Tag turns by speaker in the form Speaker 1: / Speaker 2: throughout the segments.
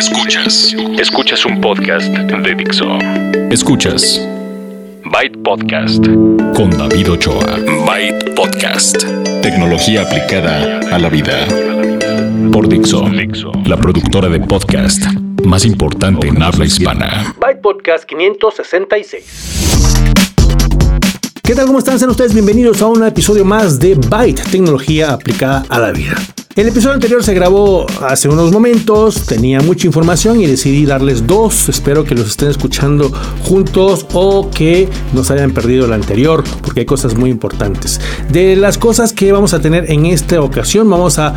Speaker 1: Escuchas. Escuchas un podcast de Dixo. Escuchas. Byte Podcast. Con David Ochoa. Byte Podcast. Tecnología aplicada a la vida. Por Dixo. La productora de podcast más importante en habla hispana.
Speaker 2: Byte Podcast 566. ¿Qué tal? ¿Cómo están? Sean ustedes bienvenidos a un episodio más de Byte, tecnología aplicada a la vida. El episodio anterior se grabó hace unos momentos, tenía mucha información y decidí darles dos. Espero que los estén escuchando juntos o que no se hayan perdido el anterior, porque hay cosas muy importantes. De las cosas que vamos a tener en esta ocasión, vamos a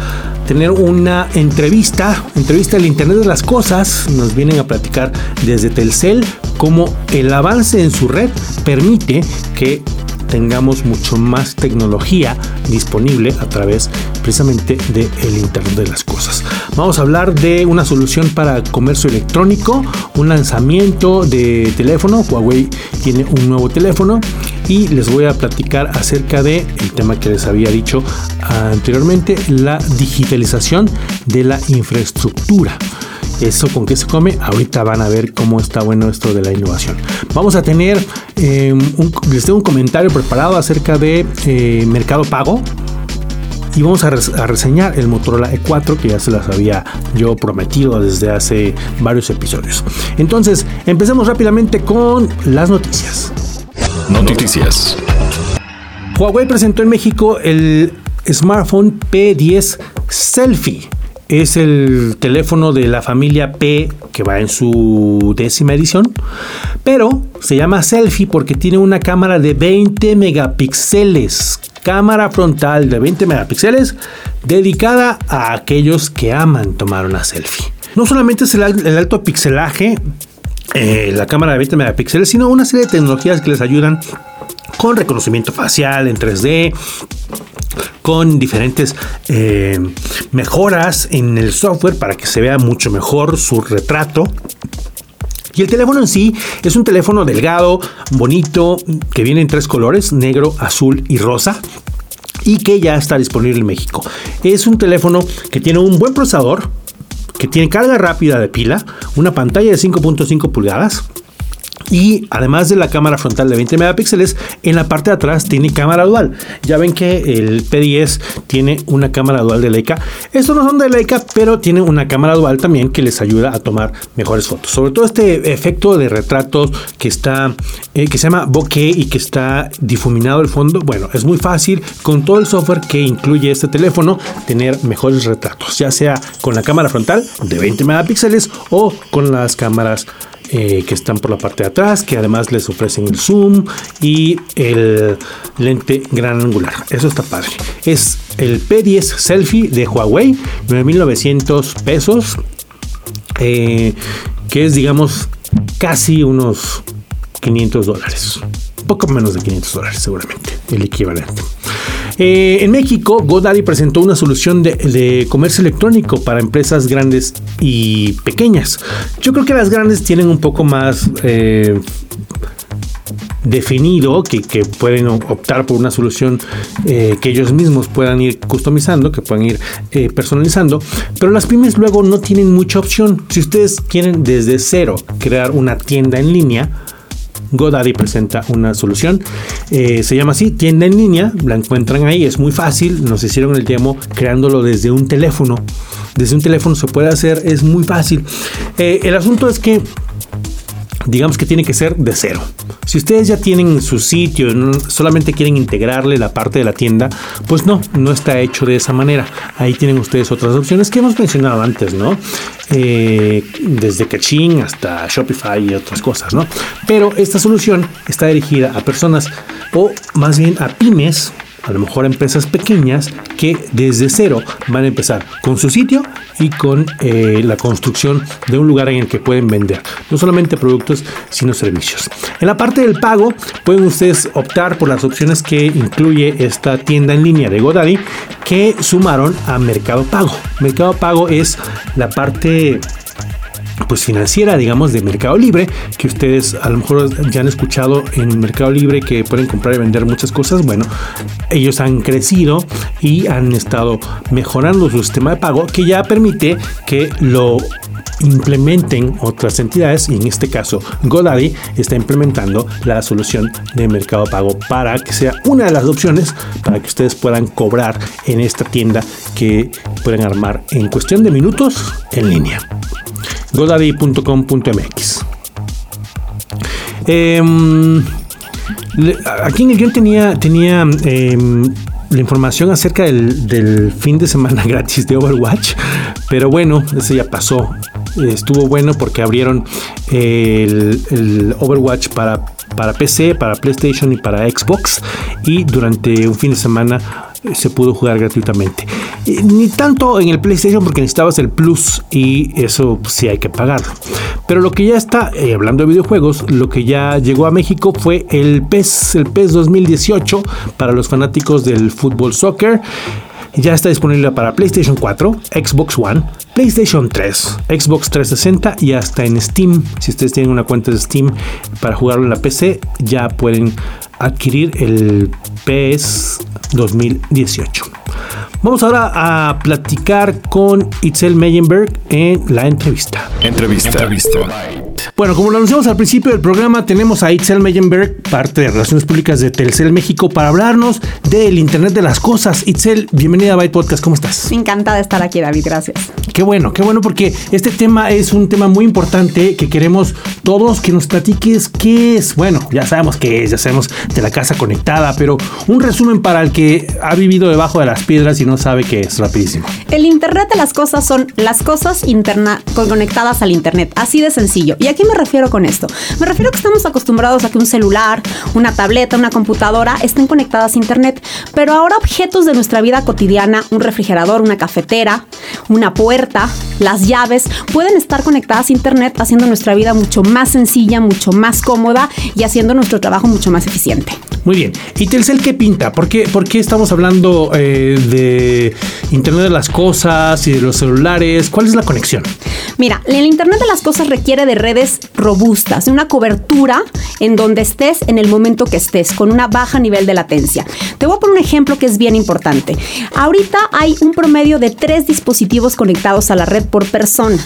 Speaker 2: tener una entrevista, entrevista del Internet de las Cosas. Nos vienen a platicar desde Telcel cómo el avance en su red permite que tengamos mucho más tecnología disponible a través precisamente del el Internet de las Cosas. Vamos a hablar de una solución para comercio electrónico, un lanzamiento de teléfono. Huawei tiene un nuevo teléfono y les voy a platicar acerca de el tema que les había dicho anteriormente, la digitalización de la infraestructura. ¿Eso con qué se come? Ahorita van a ver cómo está bueno esto de la innovación. Vamos a tener, eh, un, les tengo un comentario preparado acerca de eh, Mercado Pago. Y vamos a, a, reseñar el Motorola E4 que ya se las había yo prometido desde hace varios episodios. Entonces, empecemos rápidamente con las noticias.
Speaker 1: Noticias.
Speaker 2: Huawei presentó en México el smartphone P10 Selfie es el teléfono de la familia P que va en su décima edición, pero se llama selfie porque tiene una cámara de 20 megapíxeles, cámara frontal de 20 megapíxeles dedicada a aquellos que aman tomar una selfie. No solamente es el, alto pixelaje, eh, la cámara de 20 megapíxeles, sino una serie de tecnologías que les ayudan con reconocimiento facial en 3D, con diferentes eh, mejoras en el software para que se vea mucho mejor su retrato. Y el teléfono en sí es un teléfono delgado, bonito, que viene en tres colores, negro, azul y rosa y que ya está disponible en México. Es un teléfono que tiene un buen procesador, que tiene carga rápida de pila, una pantalla de 5.5 pulgadas, y además de la cámara frontal de 20 megapíxeles, en la parte de atrás tiene cámara dual. Ya ven que el P10 tiene una cámara dual de Leica. Estos no son de Leica, pero tiene una cámara dual también que les ayuda a tomar mejores fotos. Sobre todo este efecto de retratos que está, eh, que se llama bokeh y que está difuminado el fondo. Bueno, es muy fácil con todo el software que incluye este teléfono tener mejores retratos, ya sea con la cámara frontal de 20 megapíxeles o con las cámaras eh, que están por la parte de atrás, que además les ofrecen el zoom y el lente gran angular. Eso está padre. Es el P10 Selfie de Huawei, 9.900 pesos, eh, que es digamos casi unos 500 dólares. Poco menos de 500 dólares seguramente, el equivalente. Eh, en México, GoDaddy presentó una solución de, comercio electrónico para empresas grandes y pequeñas. Yo creo que las grandes tienen un poco más eh, definido que, pueden optar por una solución eh, que ellos mismos puedan ir customizando, que puedan ir personalizando, pero las pymes luego no tienen mucha opción. Si ustedes quieren desde cero crear una tienda en línea, GoDaddy presenta una solución. Eh, se llama así, tienda en línea. La encuentran ahí, es muy fácil. Nos hicieron el demo creándolo desde un teléfono. Desde un teléfono se puede hacer, es muy fácil. Eh, el asunto es que digamos que tiene que ser de cero. Si ustedes ya tienen su sitio, solamente quieren integrarle la parte de la tienda, pues no, no está hecho de esa manera. Ahí tienen ustedes otras opciones que hemos mencionado antes, ¿no? Eh, desde Kaching hasta Shopify y otras cosas, ¿no? Pero esta solución está dirigida a personas o más bien a pymes a lo mejor empresas pequeñas que desde cero van a empezar con su sitio y con eh, la construcción de un lugar en el que pueden vender no solamente productos sino servicios. En la parte del pago pueden ustedes optar por las opciones que incluye esta tienda en línea de GoDaddy que sumaron a Mercado Pago. Mercado Pago es la parte pues financiera, digamos, de Mercado Libre, que ustedes a lo mejor ya han escuchado en Mercado Libre que pueden comprar y vender muchas cosas. Bueno, ellos han crecido y han estado mejorando su sistema de pago que ya permite que lo implementen otras entidades y en este caso GoDaddy está implementando la solución de mercado pago para que sea una de las opciones para que ustedes puedan cobrar en esta tienda que pueden armar en cuestión de minutos en línea. godaddy.com.mx em, aquí en el guion tenía, tenía em, la información acerca del, fin de semana gratis de Overwatch, pero bueno, ese ya pasó. Estuvo bueno porque abrieron el, Overwatch para, para PC, para PlayStation y para Xbox y durante un fin de semana se pudo jugar gratuitamente. Ni tanto en el PlayStation porque necesitabas el Plus y eso sí hay que pagarlo. Pero lo que ya está, eh, hablando de videojuegos, lo que ya llegó a México fue el PES, el PES 2018 para los fanáticos del fútbol soccer. Ya está disponible para PlayStation 4, Xbox One, PlayStation 3, Xbox 360 y hasta en Steam. Si ustedes tienen una cuenta de Steam para jugarlo en la PC, ya pueden adquirir el PES 2018. Vamos ahora a platicar con Itzel Meyenberg en la entrevista.
Speaker 1: Entrevista. entrevista.
Speaker 2: Bueno, como lo anunciamos al principio del programa, tenemos a Itzel Meyenberg, parte de Relaciones Públicas de Telcel México, para hablarnos del Internet de las Cosas. Itzel, bienvenida a Byte Podcast, ¿cómo estás?
Speaker 3: Encantada de estar aquí, David, gracias.
Speaker 2: Qué bueno, qué bueno, porque este tema es un tema muy importante que queremos todos que nos platiques qué es. Bueno, ya sabemos qué es, ya sabemos de la casa conectada, pero un resumen para el que ha vivido debajo de las piedras y no sabe qué es, rapidísimo.
Speaker 3: El Internet de las Cosas son las cosas interna conectadas al Internet, así de sencillo. Y a qué me refiero con esto? Me refiero a que estamos acostumbrados a que un celular, una tableta, una computadora estén conectadas a Internet, pero ahora objetos de nuestra vida cotidiana, un refrigerador, una cafetera, una puerta, las llaves, pueden estar conectadas a Internet haciendo nuestra vida mucho más sencilla, mucho más cómoda y haciendo nuestro trabajo mucho más eficiente.
Speaker 2: Muy bien. ¿Y Telcel qué pinta? ¿Por qué, por qué estamos hablando eh, de Internet de las Cosas y de los celulares? ¿Cuál es la conexión?
Speaker 3: Mira, el Internet de las Cosas requiere de redes robustas, de una cobertura en donde estés en el momento que estés, con una baja nivel de latencia. Te voy a poner un ejemplo que es bien importante. Ahorita hay un promedio de tres dispositivos conectados a la red por persona,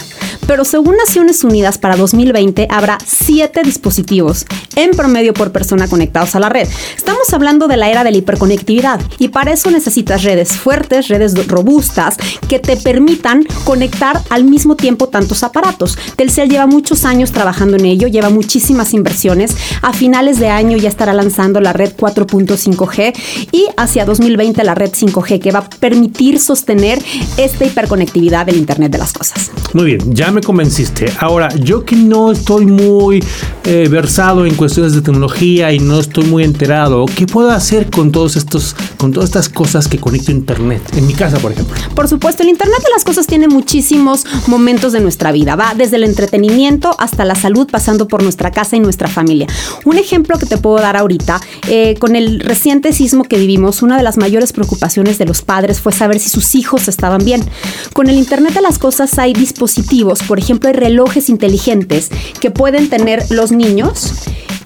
Speaker 3: pero según Naciones Unidas para 2020 habrá siete dispositivos en promedio por persona conectados a la red. Estamos hablando de la era de la hiperconectividad y para eso necesitas redes fuertes, redes robustas que te permitan conectar al mismo tiempo tantos aparatos. Telcel lleva muchos años trabajando en ello, lleva muchísimas inversiones. A finales de año ya estará lanzando la red 4.5G y hacia 2020 la red 5G que va a permitir sostener esta hiperconectividad del Internet de las Cosas.
Speaker 2: Muy bien, ya convenciste. Ahora, yo que no estoy muy eh, versado en cuestiones de tecnología y no estoy muy enterado ¿qué puedo hacer con todos estos, con todas estas cosas que conecto a internet? En mi casa, por ejemplo.
Speaker 3: Por supuesto, el internet de las cosas tiene muchísimos momentos de nuestra vida. Va desde el entretenimiento hasta la salud, pasando por nuestra casa y nuestra familia. Un ejemplo que te puedo dar ahorita, eh, con el reciente sismo que vivimos, una de las mayores preocupaciones de los padres fue saber si sus hijos estaban bien. Con el internet de las cosas hay dispositivos, por ejemplo, hay relojes inteligentes que pueden tener los niños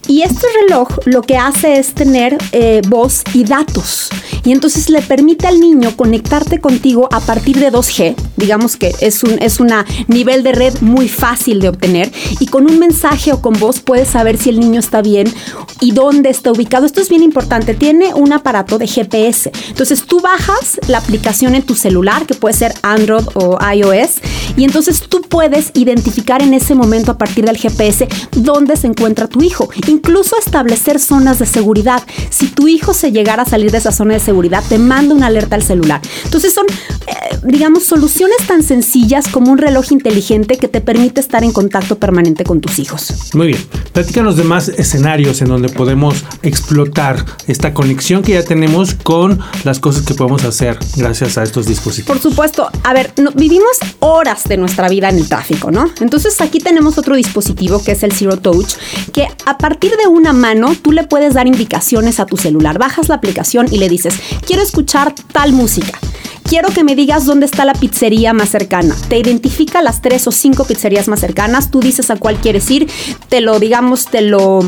Speaker 3: y este reloj lo que hace es tener eh, voz y datos. Y entonces le permite al niño conectarte contigo a partir de 2G. Digamos que es un es nivel de red muy fácil de obtener. Y con un mensaje o con voz puedes saber si el niño está bien y dónde está ubicado. Esto es bien importante. Tiene un aparato de GPS. Entonces tú bajas la aplicación en tu celular, que puede ser Android o iOS. Y entonces tú puedes identificar en ese momento a partir del GPS dónde se encuentra tu hijo incluso establecer zonas de seguridad. Si tu hijo se llegara a salir de esa zona de seguridad, te manda una alerta al celular. Entonces son, eh, digamos, soluciones tan sencillas como un reloj inteligente que te permite estar en contacto permanente con tus hijos.
Speaker 2: Muy bien. Platícanos de más escenarios en donde podemos explotar esta conexión que ya tenemos con las cosas que podemos hacer gracias a estos dispositivos.
Speaker 3: Por supuesto. A ver, vivimos horas de nuestra vida en el tráfico, ¿no? Entonces aquí tenemos otro dispositivo que es el Zero Touch, que a partir de una mano, tú le puedes dar indicaciones a tu celular. Bajas la aplicación y le dices, quiero escuchar tal música. Quiero que me digas dónde está la pizzería más cercana. Te identifica las tres o cinco pizzerías más cercanas. Tú dices a cuál quieres ir. Te lo, digamos, te lo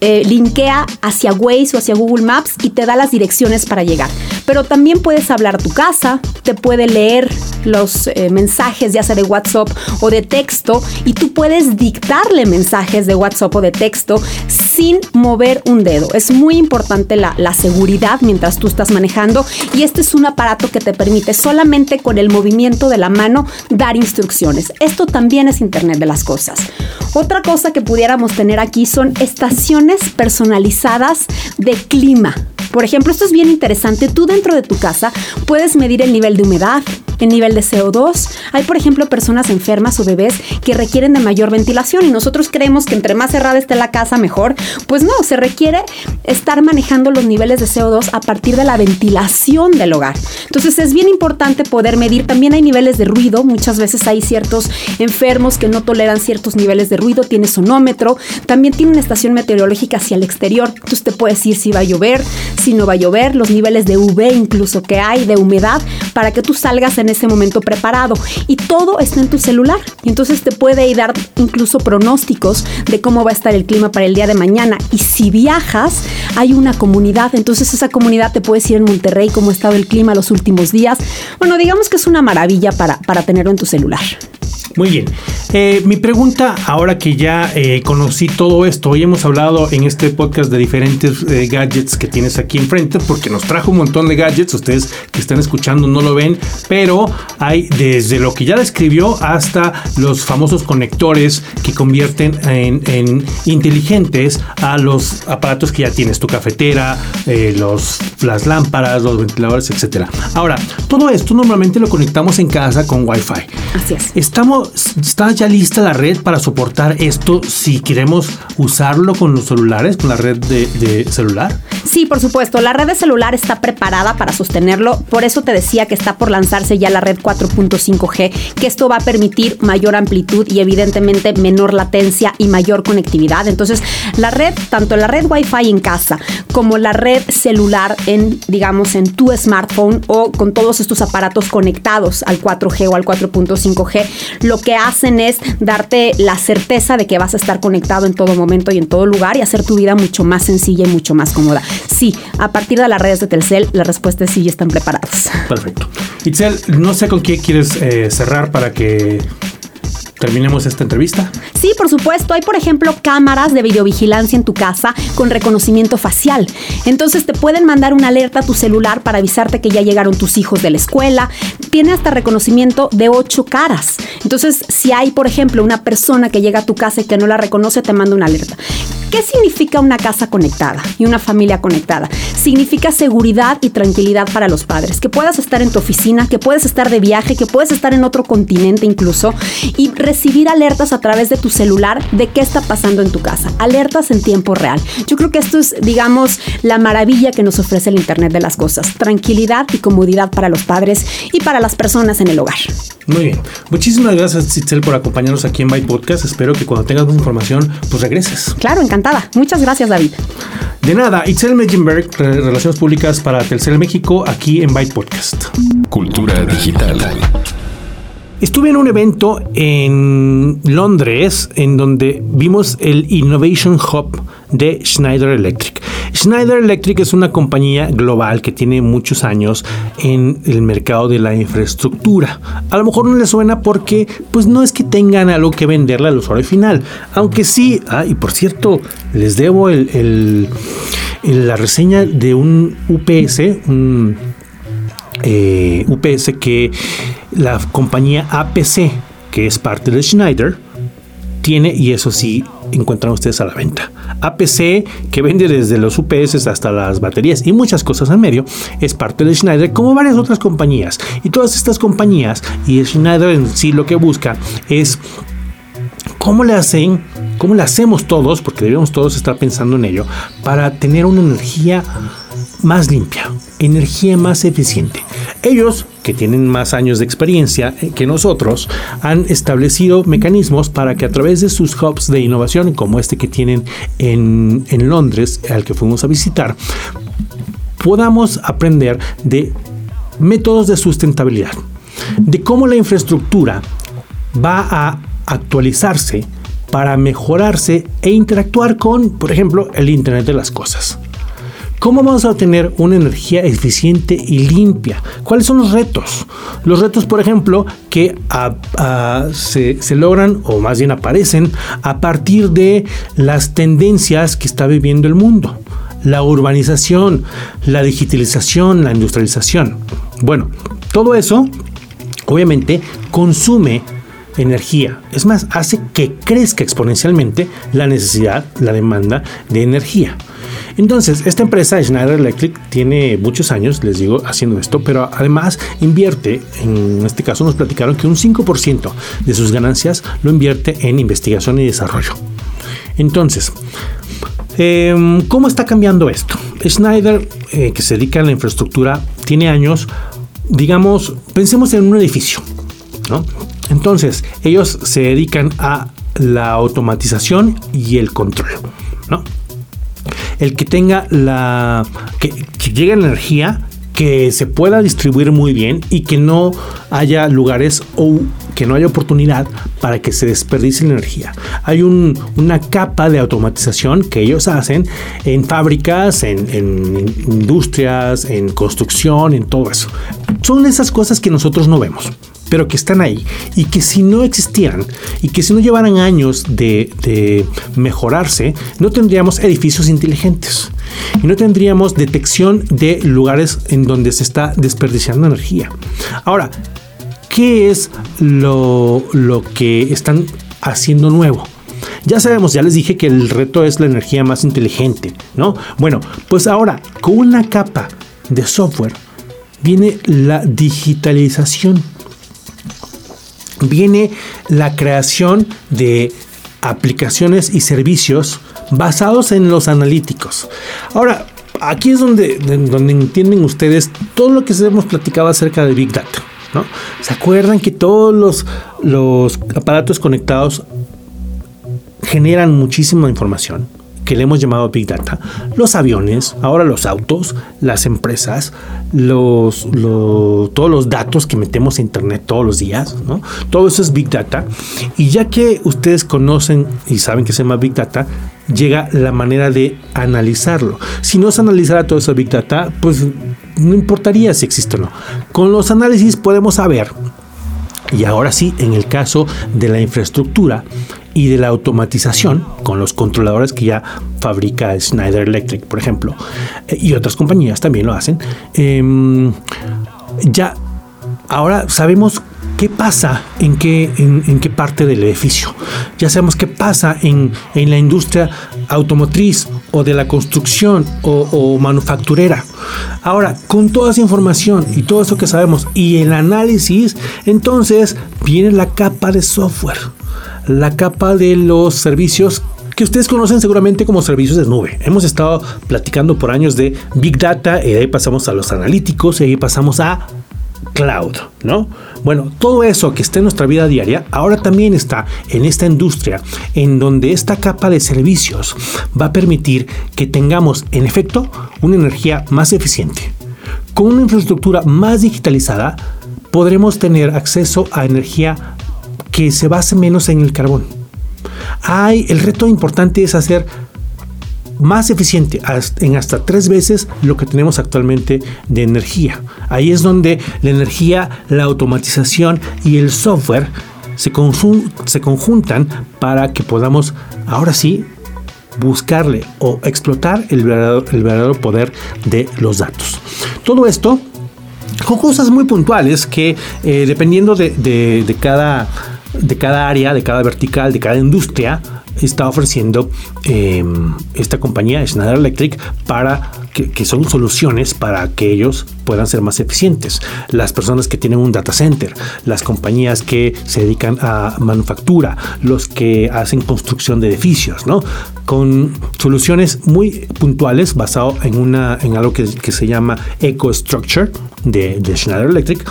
Speaker 3: eh, linkea hacia Waze o hacia Google Maps y te da las direcciones para llegar. Pero también puedes hablar a tu casa, te puede leer los eh, mensajes ya sea de WhatsApp o de texto y tú puedes dictarle mensajes de WhatsApp o de texto sin mover un dedo. Es muy importante la, la seguridad mientras tú estás manejando y este es un aparato que te permite solamente con el movimiento de la mano dar instrucciones. Esto también es Internet de las Cosas. Otra cosa que pudiéramos tener aquí son estaciones personalizadas de clima. Por ejemplo, esto es bien interesante. Tú dentro de tu casa puedes medir el nivel de humedad, el nivel de CO2. Hay, por ejemplo, personas enfermas o bebés que requieren de mayor ventilación y nosotros creemos que entre más cerrada esté la casa, mejor. Pues no, se requiere estar manejando los niveles de CO2 a partir de la ventilación del hogar. Entonces es bien importante poder medir. También hay niveles de ruido. Muchas veces hay ciertos enfermos que no toleran ciertos niveles de ruido. Tiene sonómetro. También tiene una estación meteorológica hacia el exterior. Entonces te puede decir si va a llover, si no va a llover, los niveles de UV incluso que hay, de humedad, para que tú salgas en ese momento preparado. Y todo está en tu celular. Y entonces te puede dar incluso pronósticos de cómo va a estar el clima para el día de mañana. Y si viajas, hay una comunidad. Entonces esa comunidad te puede decir en Monterrey cómo ha estado el clima los últimos días. Bueno, digamos que es una maravilla para, para tenerlo en tu celular.
Speaker 2: Muy bien. Eh, mi pregunta, ahora que ya eh, conocí todo esto, hoy hemos hablado en este podcast de diferentes eh, gadgets que tienes aquí enfrente, porque nos trajo un montón de gadgets, ustedes que están escuchando no lo ven, pero hay desde lo que ya describió hasta los famosos conectores que convierten en, inteligentes a los aparatos que ya tienes, tu cafetera, los, las lámparas, los ventiladores, etc. Ahora, todo esto normalmente lo conectamos en casa con Wi-Fi.
Speaker 3: Así es.
Speaker 2: Estamos ¿Está ya lista la red para soportar esto si queremos usarlo con los celulares, con la red de, celular?
Speaker 3: Sí, por supuesto. La red de celular está preparada para sostenerlo. Por eso te decía que está por lanzarse ya la red 4.5G, que esto va a permitir mayor amplitud y evidentemente menor latencia y mayor conectividad. Entonces, la red, tanto la red Wi-Fi en casa como la red celular en, digamos, en tu smartphone o con todos estos aparatos conectados al 4G o al 4.5G, lo que hacen es darte la certeza de que vas a estar conectado en todo momento y en todo lugar y hacer tu vida mucho más sencilla y mucho más cómoda. Sí, a partir de las redes de Telcel, la respuesta es sí, están preparados.
Speaker 2: Perfecto. Itzel, no sé con qué quieres eh, cerrar para que terminemos esta entrevista?
Speaker 3: Sí, por supuesto. Hay, por ejemplo, cámaras de videovigilancia en tu casa con reconocimiento facial. Entonces te pueden mandar una alerta a tu celular para avisarte que ya llegaron tus hijos de la escuela. Tiene hasta reconocimiento de ocho caras. Entonces, si hay, por ejemplo, una persona que llega a tu casa y que no la reconoce, te manda una alerta. ¿Qué significa una casa conectada y una familia conectada? Significa seguridad y tranquilidad para los padres. Que puedas estar en tu oficina, que puedes estar de viaje, que puedes estar en otro continente incluso y recibir alertas a través de tu celular de qué está pasando en tu casa. Alertas en tiempo real. Yo creo que esto es, digamos, la maravilla que nos ofrece el Internet de las Cosas. Tranquilidad y comodidad para los padres y para las personas en el hogar.
Speaker 2: Muy bien. Muchísimas gracias, Citzel, por acompañarnos aquí en My Podcast. Espero que cuando tengas más información, pues regreses.
Speaker 3: Claro, encantado Muchas gracias, David.
Speaker 2: De nada, Itzel Mejenberg, Relaciones Públicas para Telcel México, aquí en Byte Podcast.
Speaker 1: Cultura digital.
Speaker 2: Estuve en un evento en Londres en donde vimos el Innovation Hub de Schneider Electric. Schneider Electric es una compañía global que tiene muchos años en el mercado de la infraestructura. A lo mejor no le suena porque pues no es que tengan algo que venderle al usuario final. Aunque sí, ah, y por cierto, les debo el, la reseña de un UPS, un eh, UPS que la compañía APC, que es parte de Schneider, tiene y eso sí encuentran ustedes a la venta. APC, que vende desde los UPS hasta las baterías y muchas cosas en medio, es parte de Schneider, como varias otras compañías. Y todas estas compañías y Schneider en sí lo que busca es cómo le hacen, cómo le hacemos todos, porque debemos todos estar pensando en ello, para tener una energía más limpia, energía más eficiente. Ellos, que tienen más años de experiencia eh, que nosotros, han establecido mecanismos para que a través de sus hubs de innovación, como este que tienen en, en Londres, al que fuimos a visitar, podamos aprender de métodos de sustentabilidad, de cómo la infraestructura va a actualizarse para mejorarse e interactuar con, por ejemplo, el Internet de las Cosas. ¿Cómo vamos a obtener una energía eficiente y limpia? ¿Cuáles son los retos? Los retos, por ejemplo, que se, se, logran o más bien aparecen a partir de las tendencias que está viviendo el mundo. La urbanización, la digitalización, la industrialización. Bueno, todo eso obviamente consume energía. Es más, hace que crezca exponencialmente la necesidad, la demanda de energía. Entonces, esta empresa, Schneider Electric, tiene muchos años, les digo, haciendo esto, pero además invierte, en este caso nos platicaron que un 5% de sus ganancias lo invierte en investigación y desarrollo. Entonces, em, ¿cómo está cambiando esto? Schneider, eh, que se dedica a la infraestructura, tiene años, digamos, pensemos en un edificio, ¿no? Entonces, ellos se dedican a la automatización y el control, ¿no? El que tenga la. que, llegue energía que se pueda distribuir muy bien y que no haya lugares o que no haya oportunidad para que se desperdicie la energía. Hay una capa de automatización que ellos hacen en fábricas, en, industrias, en construcción, en todo eso. Son esas cosas que nosotros no vemos pero que están ahí y que si no existieran y que si no llevaran años de, mejorarse, no tendríamos edificios inteligentes y no tendríamos detección de lugares en donde se está desperdiciando energía. Ahora, ¿qué es lo, lo que están haciendo nuevo? Ya sabemos, ya les dije que el reto es la energía más inteligente, ¿no? Bueno, pues ahora, con una capa de software viene la digitalización viene la creación de aplicaciones y servicios basados en los analíticos. Ahora, aquí es donde, donde entienden ustedes todo lo que hemos platicado acerca de Big Data. ¿no? ¿Se acuerdan que todos los, los aparatos conectados generan muchísima información? Que le hemos llamado Big Data, los aviones, ahora los autos, las empresas, los, todos los datos que metemos a Internet todos los días, ¿no? Todo eso es Big Data. Y ya que ustedes conocen y saben que se llama Big Data, llega la manera de analizarlo. Si no se analizara todo eso Big Data, pues no importaría si existe o no. Con los análisis podemos saber y ahora sí, en el caso de la infraestructura y de la automatización, con los controladores que ya fabrica Schneider Electric, por ejemplo, eh, y otras compañías también lo hacen, em, ya ahora sabemos qué pasa en qué, en, qué parte del edificio. Ya sabemos qué pasa en, la industria automotriz o de la construcción o, manufacturera. Ahora, con toda esa información y todo eso que sabemos y el análisis, entonces viene la capa de software, la capa de los servicios que ustedes conocen seguramente como servicios de nube. Hemos estado platicando por años de Big Data y ahí pasamos a los analíticos y ahí pasamos a cloud, ¿no? Bueno, todo eso que está en nuestra vida diaria ahora también está en esta industria en donde esta capa de servicios va a permitir que tengamos en efecto una energía más eficiente. Con una infraestructura más digitalizada podremos tener acceso a energía se base menos en el carbón. Hay, el reto importante es hacer más eficiente en hasta tres veces lo que tenemos actualmente de energía. Ahí es donde la energía, la automatización y el software se, se conjuntan para que podamos ahora sí buscarle o explotar el verdadero, poder de los datos. Todo esto con cosas muy puntuales que eh, dependiendo de, cada, de cada área, de cada vertical, de cada industria, está ofreciendo em, esta compañía Schneider Electric para que, son soluciones para que ellos puedan ser más eficientes. Las personas que tienen un data center, las compañías que se dedican a manufactura, los que hacen construcción de edificios, ¿no? Con soluciones muy puntuales basado en una en algo que, se llama EcoStructure de, de Schneider Electric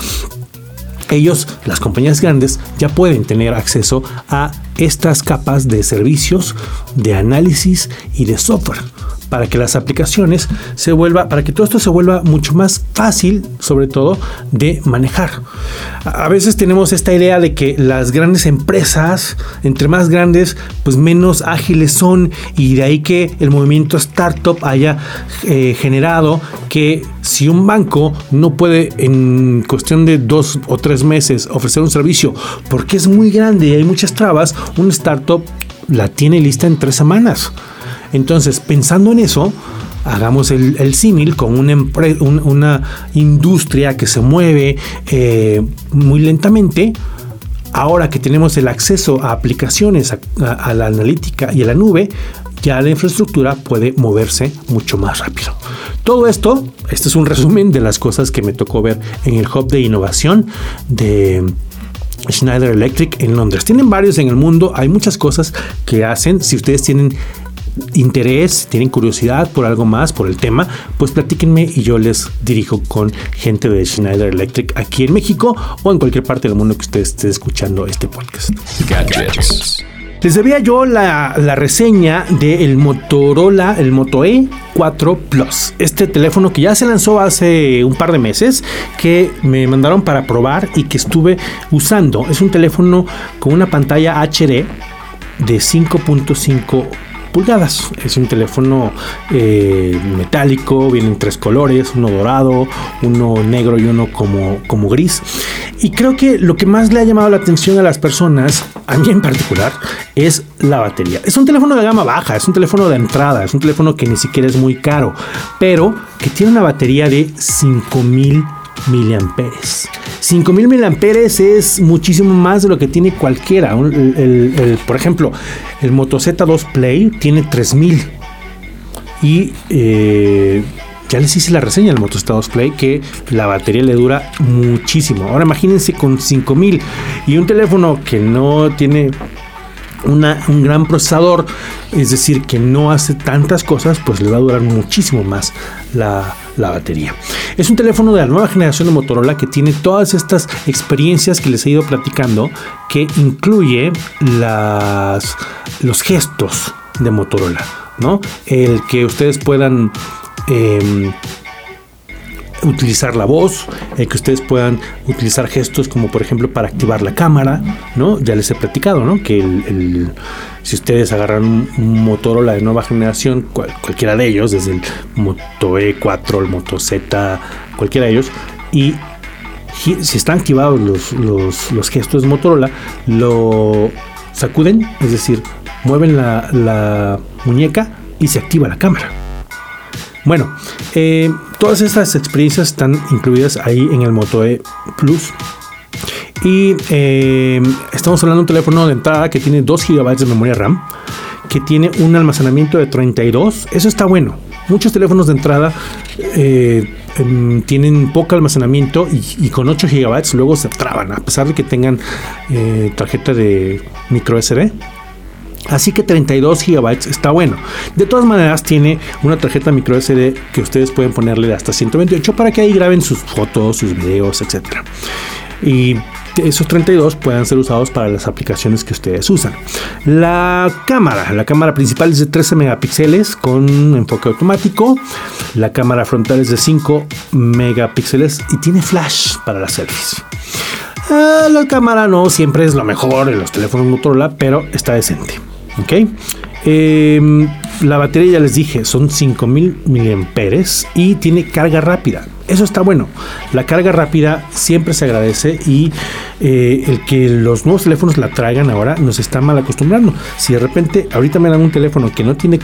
Speaker 2: ellos, las compañías grandes, ya pueden tener acceso a estas capas de servicios, de análisis y de software para que las aplicaciones se vuelva, para que todo esto se vuelva mucho más fácil, sobre todo, de manejar. A veces tenemos esta idea de que las grandes empresas, entre más grandes, pues menos ágiles son y de ahí que el movimiento startup haya eh, generado que si un banco no puede en cuestión de dos o tres meses ofrecer un servicio porque es muy grande y hay muchas trabas, un startup la tiene lista en tres semanas. Entonces, pensando en eso, hagamos el, símil con una, industria que se mueve eh, muy lentamente. Ahora que tenemos el acceso a aplicaciones, a, la analítica y a la nube, ya la infraestructura puede moverse mucho más rápido. Todo esto, este es un resumen de las cosas que me tocó ver en el hub de innovación de Schneider Electric en Londres. Tienen varios en el mundo, hay muchas cosas que hacen. Si ustedes tienen interés, tienen curiosidad por algo más, por el tema, pues platíquenme y yo les dirijo con gente de Schneider Electric aquí en México o en cualquier parte del mundo que ustedes esté escuchando este podcast. Les debía yo la, reseña del Motorola, el Moto E4 Plus. Este teléfono que ya se lanzó hace un par de meses, que me mandaron para probar y que estuve usando. Es un teléfono con una pantalla HD de 5.5 pulgadas. Es un teléfono eh, metálico, viene en tres colores, uno dorado, uno negro y uno como, como gris. Y creo que lo que más le ha llamado la atención a las personas, a mí en particular, es la batería. Es un teléfono de gama baja, es un teléfono de entrada, es un teléfono que ni siquiera es muy caro, pero que tiene una batería de 5000 miliamperes. 5000 miliamperes es muchísimo más de lo que tiene cualquiera. por ejemplo, el Moto Z2 Play tiene 3000 y eh, ya les hice la reseña del Moto Z2 Play que la batería le dura muchísimo. Ahora imagínense con 5000 y un teléfono que no tiene un gran procesador, es decir, que no hace tantas cosas, pues le va a durar muchísimo más la, batería. Es un teléfono de la nueva generación de Motorola que tiene todas estas experiencias que les he ido platicando, que incluye las, los gestos de Motorola, ¿no? El que ustedes puedan... Em, utilizar la voz, eh, que ustedes puedan utilizar gestos como por ejemplo para activar la cámara, ¿no? Ya les he platicado, ¿no? Que el, si ustedes agarran un, Motorola de nueva generación, cualquiera de ellos, desde el Moto E4, el Moto Z, cualquiera de ellos, y si están activados los, los, los gestos de Motorola, lo sacuden, es decir, mueven la, la muñeca y se activa la cámara. Bueno, eh, todas estas experiencias están incluidas ahí en el Moto E Plus. Y eh, estamos hablando de un teléfono de entrada que tiene 2 GB de memoria RAM, que tiene un almacenamiento de 32. Eso está bueno. Muchos teléfonos de entrada eh, em, tienen poco almacenamiento y, con 8 GB luego se traban, a pesar de que tengan tarjeta de micro SD. Así que 32 GB está bueno. De todas maneras, tiene una tarjeta micro SD que ustedes pueden ponerle de hasta 128 para que ahí graben sus fotos, sus videos, etc. Y esos 32 puedan ser usados para las aplicaciones que ustedes usan. La cámara, la cámara principal es de 13 megapíxeles con enfoque automático. La cámara frontal es de 5 megapíxeles y tiene flash para las selfies. Ah, la cámara no siempre es lo mejor en los teléfonos Motorola, pero está decente. ¿Ok? Em, la batería ya les dije, son 5000 miliamperes y tiene carga rápida. Eso está bueno. La carga rápida siempre se agradece y eh, el que los nuevos teléfonos la traigan ahora nos está mal acostumbrando. Si de repente ahorita me dan un teléfono que no tiene...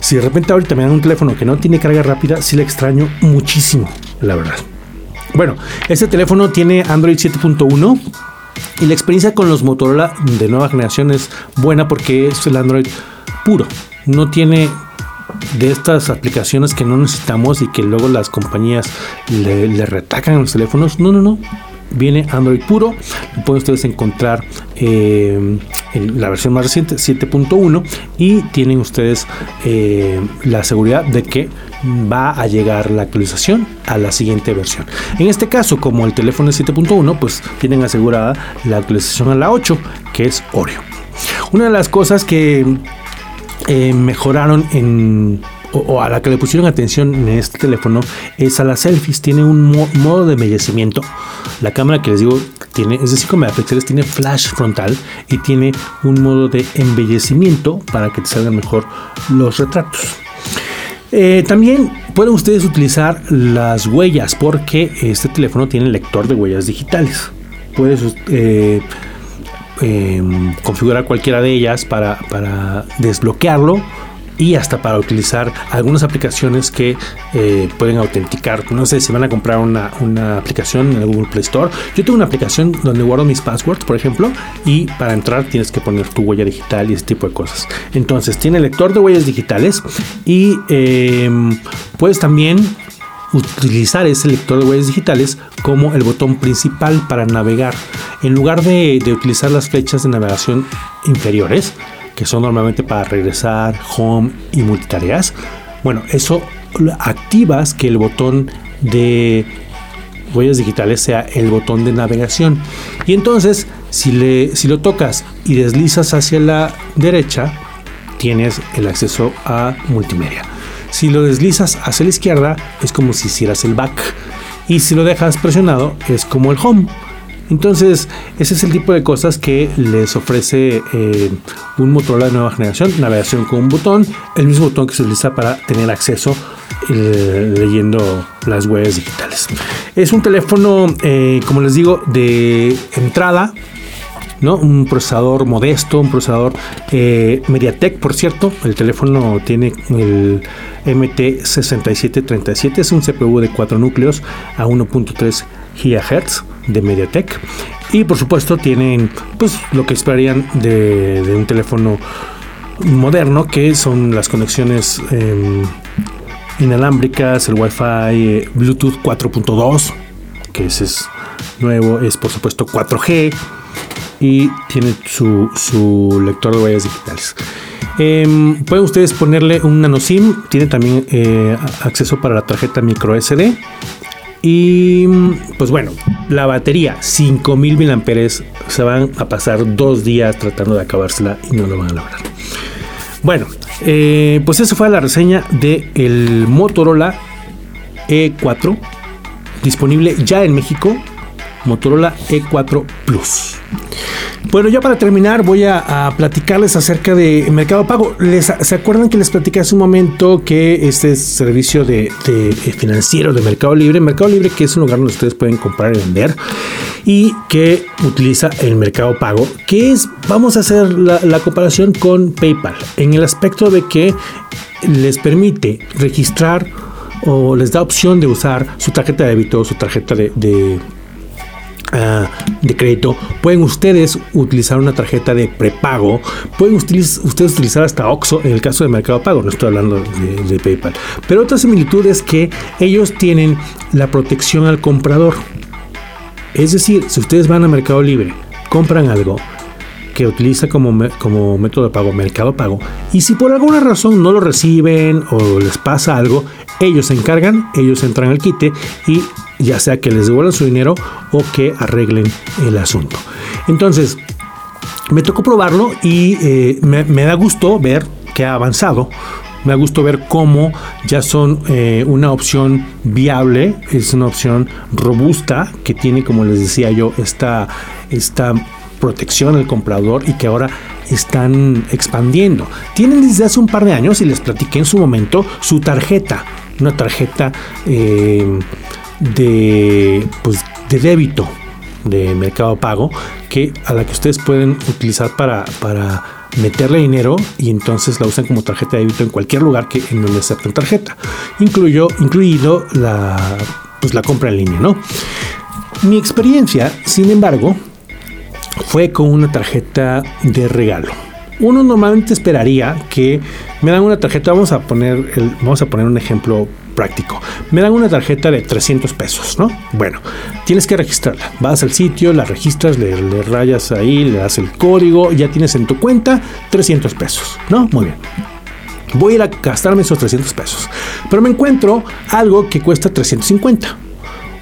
Speaker 2: Si de repente ahorita me dan un teléfono que no tiene carga rápida, sí le extraño muchísimo, la verdad. Bueno, este teléfono tiene Android 7.1 y la experiencia con los Motorola de nueva generación es buena porque es el Android puro. No tiene de estas aplicaciones que no necesitamos y que luego las compañías le, retacan los teléfonos. No, no, no. Viene Android puro. Lo pueden ustedes encontrar eh, en la versión más reciente, 7.1. Y tienen ustedes eh, la seguridad de que va a llegar la actualización a la siguiente versión. En este caso, como el teléfono es 7.1, pues tienen asegurada la actualización a la 8, que es Oreo. Una de las cosas que eh, mejoraron o, a la que le pusieron atención en este teléfono es a las selfies. Tiene un modo de embellecimiento. La cámara que les digo tiene, es de 5 megapíxeles, tiene flash frontal y tiene un modo de embellecimiento para que te salgan mejor los retratos. Eh, también pueden ustedes utilizar las huellas porque este teléfono tiene lector de huellas digitales. Puedes eh, em, configurar cualquiera de ellas para, para desbloquearlo y hasta para utilizar algunas aplicaciones que eh, pueden autenticar. No sé si van a comprar una, aplicación en el Google Play Store. Yo tengo una aplicación donde guardo mis passwords, por ejemplo, y para entrar tienes que poner tu huella digital y ese tipo de cosas. Entonces, tiene lector de huellas digitales y em, puedes también utilizar ese lector de huellas digitales como el botón principal para navegar. En lugar de utilizar las flechas de navegación inferiores, que son normalmente para regresar, home y multitareas, bueno, eso activas que el botón de huellas digitales sea el botón de navegación. Y entonces, si, le, si lo tocas y deslizas hacia la derecha, tienes el acceso a multimedia. Si lo deslizas hacia la izquierda, es como si hicieras el back. Y si lo dejas presionado, es como el home. Entonces, ese es el tipo de cosas que les ofrece eh, un Motorola de nueva generación. Navegación con un botón, el mismo botón que se utiliza para tener acceso eh, leyendo las webs digitales. Es un teléfono, eh, como les digo, de entrada. ¿no? Un procesador modesto, un procesador MediaTek, por cierto. El teléfono tiene el MT6737, es un CPU de 4 núcleos a 1.3 GHz de MediaTek. Y por supuesto tienen pues lo que esperarían de, un teléfono moderno, que son las conexiones em, inalámbricas, el Wi-Fi, eh, Bluetooth 4.2, que ese es nuevo, es por supuesto 4G y tiene su, lector de huellas digitales. Em, pueden ustedes ponerle un nano SIM, tiene también eh, acceso para la tarjeta micro SD y pues bueno, la batería 5000 mAh se van a pasar dos días tratando de acabársela y no lo van a lograr. Bueno, eh, pues esa fue la reseña de el Motorola E4 disponible ya en México. Motorola E4 Plus. Bueno, ya para terminar voy a, platicarles acerca de Mercado Pago. ¿Se acuerdan que les platicé hace un momento que este servicio de, financiero de Mercado Libre, Mercado Libre que es un lugar donde ustedes pueden comprar y vender y que utiliza el Mercado Pago, que es, vamos a hacer la, comparación con PayPal en el aspecto de que les permite registrar o les da opción de usar su tarjeta de débito, su tarjeta de Ah, de crédito, pueden ustedes utilizar una tarjeta de prepago, pueden ustedes, utilizar hasta OXO en el caso de Mercado Pago, no estoy hablando de, de PayPal. Pero otra similitud es que ellos tienen la protección al comprador. Es decir, si ustedes van a Mercado Libre, compran algo, que utiliza como, como método de pago Mercado Pago y si por alguna razón no lo reciben o les pasa algo, ellos se encargan, ellos entran al quite y ya sea que les devuelvan su dinero o que arreglen el asunto. Entonces, me tocó probarlo y eh, me, da gusto ver que ha avanzado. Me da gusto ver cómo ya son eh, una opción viable, es una opción robusta que tiene, como les decía yo, esta, esta protección al comprador y que ahora están expandiendo. Tienen desde hace un par de años, y les platiqué en su momento, su tarjeta, una tarjeta eh, de, pues, de débito de Mercado Pago, que a la que ustedes pueden utilizar para, para meterle dinero y entonces la usan como tarjeta de débito en cualquier lugar que en donde acepten tarjeta, incluyo, incluido la, pues, la compra en línea, ¿no? Mi experiencia, sin embargo, fue con una tarjeta de regalo. Uno normalmente esperaría que me dan una tarjeta, vamos a poner, el, vamos a poner un ejemplo práctico. Me dan una tarjeta de 300 pesos, ¿no? Bueno, tienes que registrarla. Vas al sitio, la registras, le, rayas ahí, le das el código, ya tienes en tu cuenta 300 pesos, ¿no? Muy bien voy a ir a gastarme esos 300 pesos. Pero me encuentro algo que cuesta 350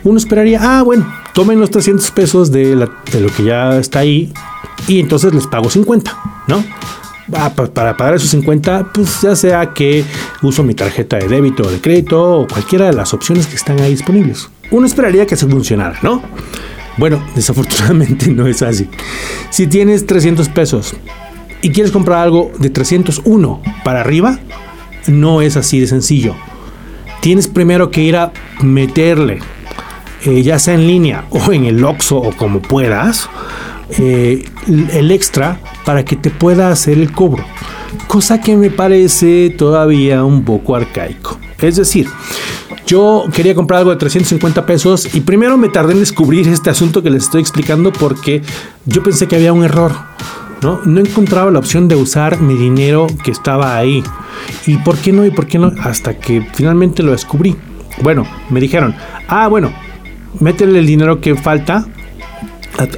Speaker 2: uno esperaría, ah, bueno, tomen los 300 pesos de, lo que ya está ahí y entonces les pago 50, ¿no? Ah, para pagar esos 50, pues ya sea que uso mi tarjeta de débito o de crédito o cualquiera de las opciones que están ahí disponibles. Uno esperaría que se funcionara, ¿no? Bueno, desafortunadamente no es así. Si tienes 300 pesos y quieres comprar algo de 301 para arriba, no es así de sencillo. Tienes primero que ir a meterle, eh, ya sea en línea o en el Oxxo o como puedas, eh, el extra para que te pueda hacer el cobro. Cosa que me parece todavía un poco arcaico. Es decir, yo quería comprar algo de 350 pesos y primero me tardé en descubrir este asunto que les estoy explicando porque yo pensé que había un error. ¿no? No encontraba la opción de usar mi dinero que estaba ahí. ¿Y por qué no? ¿Y por qué no? Hasta que finalmente lo descubrí. Bueno, me dijeron, ah, bueno, métele el dinero que falta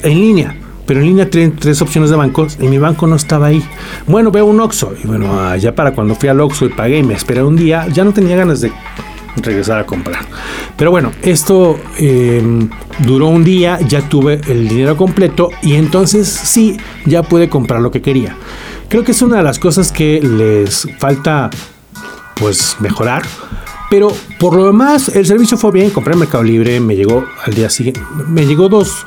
Speaker 2: en línea. Pero en línea tienen tres opciones de bancos y mi banco no estaba ahí. Bueno, veo un Oxxo. Y bueno, ya para cuando fui al Oxxo y pagué y me esperé un día, ya no tenía ganas de regresar a comprar. Pero bueno, esto em, duró un día, ya tuve el dinero completo y entonces sí, ya pude comprar lo que quería. Creo que es una de las cosas que les falta pues mejorar. Pero por lo demás, el servicio fue bien. Compré Mercado Libre, me llegó al día siguiente. Me llegó dos,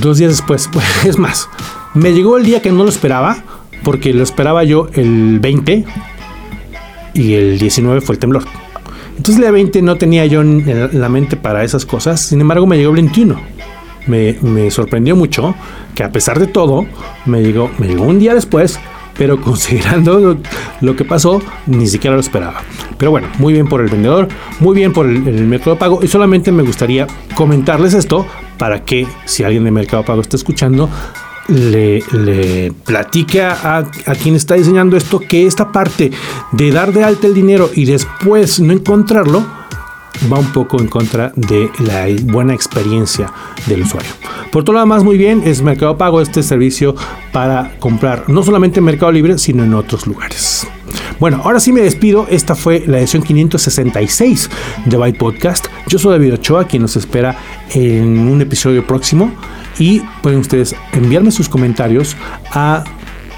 Speaker 2: dos días después. Es más, me llegó el día que no lo esperaba, porque lo esperaba yo el 20 y el 19 fue el temblor. Entonces el día 20 no tenía yo en la mente para esas cosas, sin embargo me llegó el 21. Me, sorprendió mucho que a pesar de todo, me llegó, me llegó un día después, pero considerando lo, que pasó, ni siquiera lo esperaba. Pero bueno, muy bien por el vendedor, muy bien por el, método de pago y solamente me gustaría comentarles esto para que si alguien de Mercado Pago está escuchando, le, le platique a, quien está diseñando esto que esta parte de dar de alta el dinero y después no encontrarlo va un poco en contra de la buena experiencia del usuario. Por todo lo demás, muy bien, es Mercado Pago este servicio para comprar no solamente en Mercado Libre, sino en otros lugares. Bueno, ahora sí me despido. Esta fue la edición 566 de Byte Podcast. Yo soy David Ochoa, quien nos espera en un episodio próximo y pueden ustedes enviarme sus comentarios a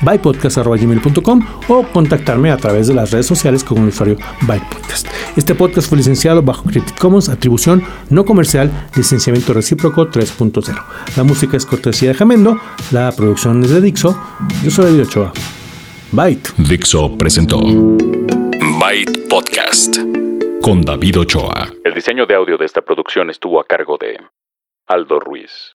Speaker 2: bypodcast.gmail.com o contactarme a través de las redes sociales con el usuario bypodcast. Este podcast fue licenciado bajo Creative Commons, atribución no comercial, licenciamiento recíproco 3.0. La música es cortesía de Jamendo, la producción es de Dixo. Yo soy David Ochoa. Byte.
Speaker 1: Dixo presentó Byte Podcast con David Ochoa. El diseño de audio de esta producción estuvo a cargo de Aldo Ruiz.